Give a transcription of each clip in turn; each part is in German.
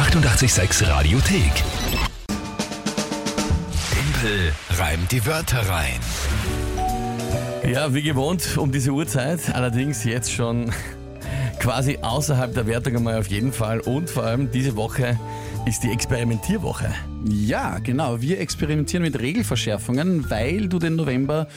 886 Radiothek. Tempel reimt die Wörter rein. Ja, wie gewohnt um diese Uhrzeit, allerdings jetzt schon quasi außerhalb der Wertung einmal auf jeden Fall und vor allem diese Woche ist die Experimentierwoche. Ja, genau. Wir experimentieren mit Regelverschärfungen, weil du den November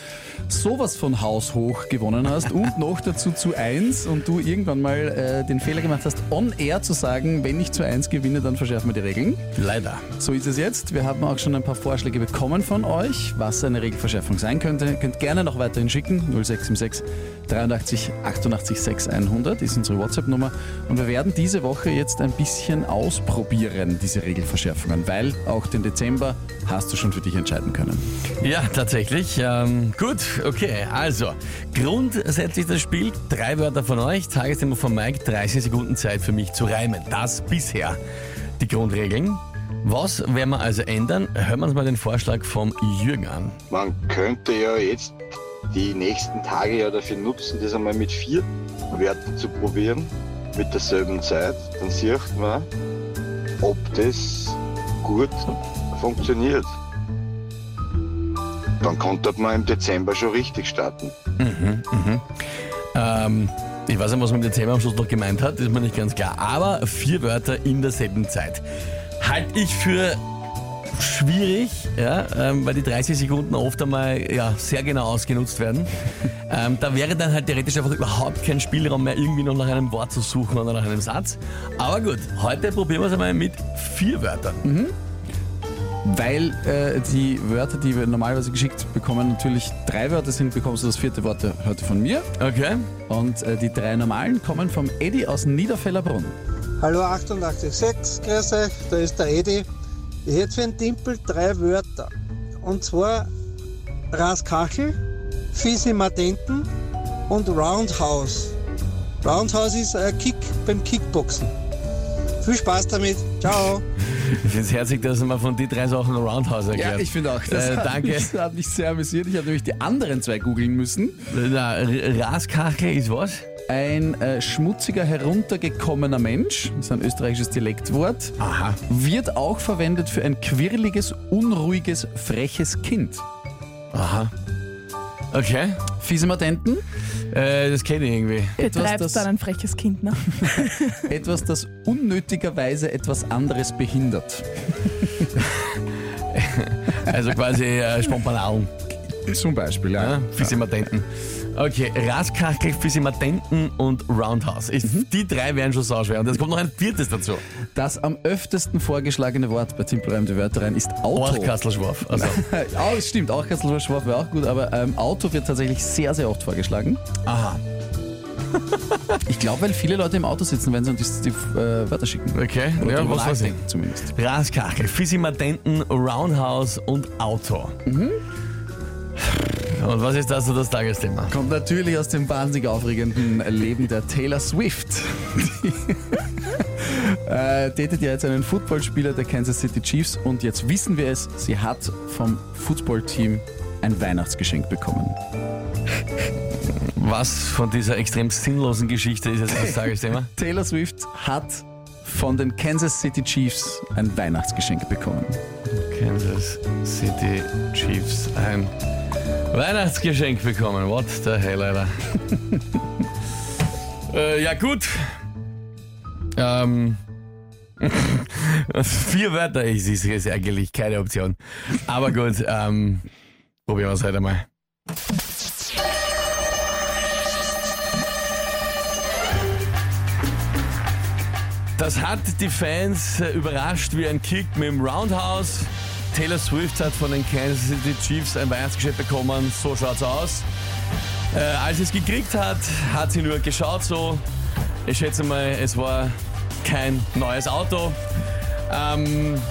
sowas von Haus hoch gewonnen hast und noch dazu zu 1 und du irgendwann mal äh, den Fehler gemacht hast, on air zu sagen, wenn ich zu 1 gewinne, dann verschärfen wir die Regeln. Leider. So ist es jetzt. Wir haben auch schon ein paar Vorschläge bekommen von euch, was eine Regelverschärfung sein könnte. Ihr könnt gerne noch weiterhin schicken. 0676 83 88 6100 ist unsere WhatsApp-Nummer. Und wir werden diese Woche jetzt ein bisschen ausprobieren, diese Regelverschärfungen, weil auch den Dezember hast du schon für dich entscheiden können. Ja, tatsächlich. Ähm, gut, okay. Also, grundsätzlich das Spiel, drei Wörter von euch, Tagesthema von Mike, 30 Sekunden Zeit für mich zu reimen. Das bisher die Grundregeln. Was werden wir also ändern? Hören wir uns mal den Vorschlag vom Jürgen an. Man könnte ja jetzt die nächsten Tage ja dafür nutzen, das einmal mit vier Werten zu probieren, mit derselben Zeit. Dann sieht man, ob das gut funktioniert. Dann konnte man im Dezember schon richtig starten. Ähm, ich weiß nicht, was man im Dezember am Schluss noch gemeint hat, ist mir nicht ganz klar. Aber vier Wörter in derselben Zeit. Halte ich für schwierig, ja, ähm, weil die 30 Sekunden oft einmal ja, sehr genau ausgenutzt werden. ähm, da wäre dann halt theoretisch einfach überhaupt kein Spielraum mehr, irgendwie noch nach einem Wort zu suchen oder nach einem Satz. Aber gut, heute probieren wir es einmal mit vier Wörtern. Weil äh, die Wörter, die wir normalerweise geschickt bekommen, natürlich drei Wörter sind, bekommst du das vierte Wort heute von mir. Okay? Und äh, die drei normalen kommen vom Eddie aus Niederfellerbrunn. Hallo 886, grüß euch, da ist der Edi. Ich hätte für den Timpel drei Wörter. Und zwar Raskachel, Fisimatenten und Roundhouse. Roundhouse ist ein Kick beim Kickboxen. Viel Spaß damit. Ciao. Ich finde es herzig, dass man von die drei Sachen Roundhouse erklärt. Ja, ich finde auch. Das Äh, hat, danke. Mich, hat mich sehr amüsiert. Ich habe nämlich die anderen zwei googeln müssen. Na, Raskachel ist was? Ein äh, schmutziger, heruntergekommener Mensch, das ist ein österreichisches Dialektwort, Aha. wird auch verwendet für ein quirliges, unruhiges, freches Kind. Aha. Okay. Fiesematenten, Äh, das kenne ich irgendwie. etwas das, dann ein freches Kind, ne? etwas, das unnötigerweise etwas anderes behindert. Also quasi äh, Spompanalen. Zum Beispiel, Ja, Fisimatenten. Okay, Raskachel, Fisimatenten und Roundhouse. Ist, Die drei wären schon sauschwer. Und jetzt kommt noch ein viertes dazu. Das am öftesten vorgeschlagene Wort bei Timpelreim die Wörter rein ist Auto. Orchkastelschwarf. Also, Ja, das stimmt, auch Kastelschwarf wäre auch gut, aber ähm, Auto wird tatsächlich sehr, sehr oft vorgeschlagen. aha. Ich glaube, weil viele Leute im Auto sitzen, wenn sie uns die, äh, Wörter schicken. Okay, Oder ja, was weiß ich. zumindest. Raskachel, Fisimatenten, Roundhouse und Auto. Und was ist das so das Tagesthema? Kommt natürlich aus dem wahnsinnig aufregenden Leben der Taylor Swift. Die äh, datet ja jetzt einen Footballspieler der Kansas City Chiefs und jetzt wissen wir es, sie hat vom Footballteam ein Weihnachtsgeschenk bekommen. Was von dieser extrem sinnlosen Geschichte ist jetzt das Tagesthema? Taylor Swift hat von den Kansas City Chiefs ein Weihnachtsgeschenk bekommen. Kansas City Chiefs ein Weihnachtsgeschenk bekommen. What the hell, Alter. äh, ja, gut. Ähm. Vier Wörter ist, ist, ist eigentlich keine Option. Aber gut, ähm, probieren wir es heute mal. Das hat die Fans äh, überrascht wie ein Kick mit dem Roundhouse. Taylor Swift hat von den Kansas City Chiefs ein Weihnachtsgeschenk bekommen. So schaut's aus. Äh, als sie es gekriegt hat, hat sie nur geschaut so. Ich schätze mal, es war kein neues Auto. Ähm,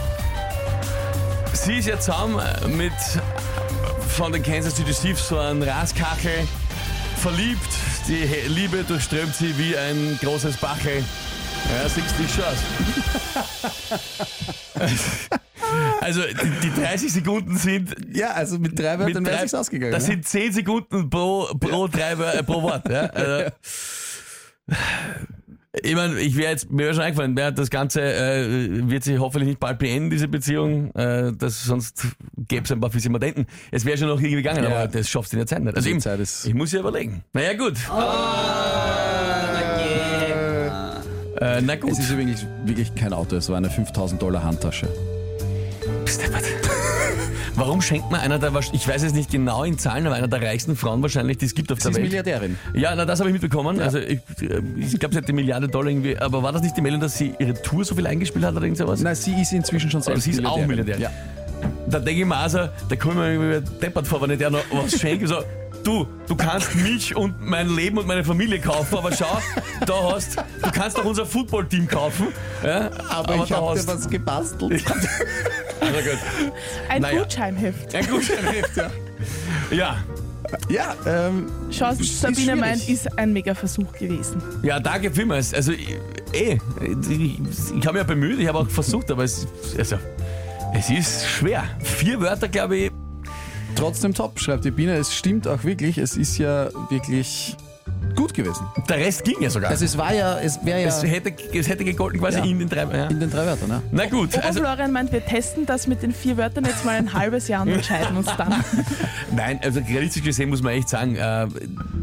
sie ist jetzt zusammen mit von den Kansas City Chiefs so ein Raskachel verliebt. Die Liebe durchströmt sie wie ein großes Bachel. Ja, siehst du schon aus. Also die, die 30 Sekunden sind Ja, also mit drei Wörtern wäre es ausgegangen. Das ne? sind 10 Sekunden pro, pro, drei, Wör- äh, pro Wort. Ja? Also, Ich meine, ich wäre jetzt, mir wäre schon eingefallen, ja, das Ganze äh, wird sich hoffentlich nicht bald beenden, diese Beziehung, äh, das, sonst gäbe es ein paar Fissimadenten. Es wäre schon noch irgendwie gegangen, Ja. aber das schaffst du in der Zeit nicht. Also Die eben, Zeit ist- ich muss ja überlegen. Naja, gut. Äh, na gut. Es ist übrigens wirklich kein Auto, es war eine 5000 Dollar Handtasche. Steppert. Warum schenkt man einer der, ich weiß es nicht genau in Zahlen, aber einer der reichsten Frauen wahrscheinlich, die es gibt auf Sie der ist Welt. Milliardärin. Ja, na, das habe ich mitbekommen. Also ich, äh, ich glaube, sie hat die Milliarde Dollar irgendwie, aber war das nicht die Meldung, dass sie ihre Tour so viel eingespielt hat oder irgend sowas? Nein, sie ist inzwischen schon selbst sie ist auch Milliardärin. Ja. Da denke ich mir also, da komme ich mir irgendwie deppert vor, wenn ich der noch was schenke. So, du, du kannst mich und mein Leben und meine Familie kaufen, aber schau, da hast, du kannst auch unser Footballteam kaufen. Ja, Aber, ich da habe dir hast- was gebastelt. Also gut. Ein Naja. Gutscheinheft. Ein Gutscheinheft, ja. Ja, Ja, ähm, Schau, Sabine schwierig. meint, ist ein mega Versuch gewesen. Ja, danke vielmals. Also, ich- eh, ich, ich habe mich ja bemüht, ich habe auch versucht, aber es, also, es ist schwer. Vier Wörter, glaube ich. Trotzdem top, schreibt die Biene. Es stimmt auch wirklich, es ist ja wirklich gut gewesen. Der Rest ging ja sogar. Also es war ja, es wäre ja es, hätte, es hätte gegolten quasi Ja. in den drei. Ja. in den drei Wörtern, ne? Na gut, also, Oberflorian meint, wir testen das mit den vier Wörtern jetzt mal ein halbes Jahr und entscheiden uns dann. nein, also realistisch gesehen muss man echt sagen, äh,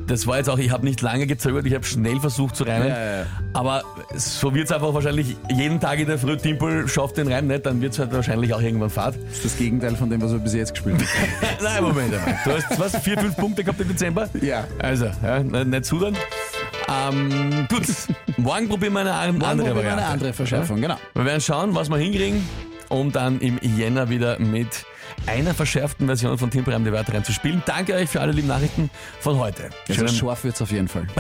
das war jetzt auch, ich habe nicht lange gezögert, ich habe schnell versucht zu reimen. Ja, ja, ja. Aber so wird es einfach wahrscheinlich jeden Tag in der Früh, Timpel schafft den Reim nicht, dann wird es halt wahrscheinlich auch irgendwann Fahrt. Das ist das Gegenteil von dem, was wir bis jetzt gespielt haben. Nein, Moment einmal. Du hast was, vier, fünf Punkte gehabt im Dezember? Ja. Also, ja, nicht nicht zudern. Ähm, gut, morgen probieren wir eine an- andere Andere Variante. eine andere Verschärfung, genau. Wir werden schauen, was wir hinkriegen, um dann im Jänner wieder mit einer verschärften Version von Timperheim die Wörter zu spielen. Danke euch für alle lieben Nachrichten von heute. Also scharf wird's auf jeden Fall.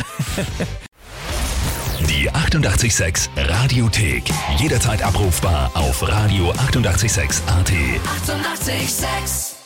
Die 886 Radiothek. Jederzeit abrufbar auf radio886.at. 886! 886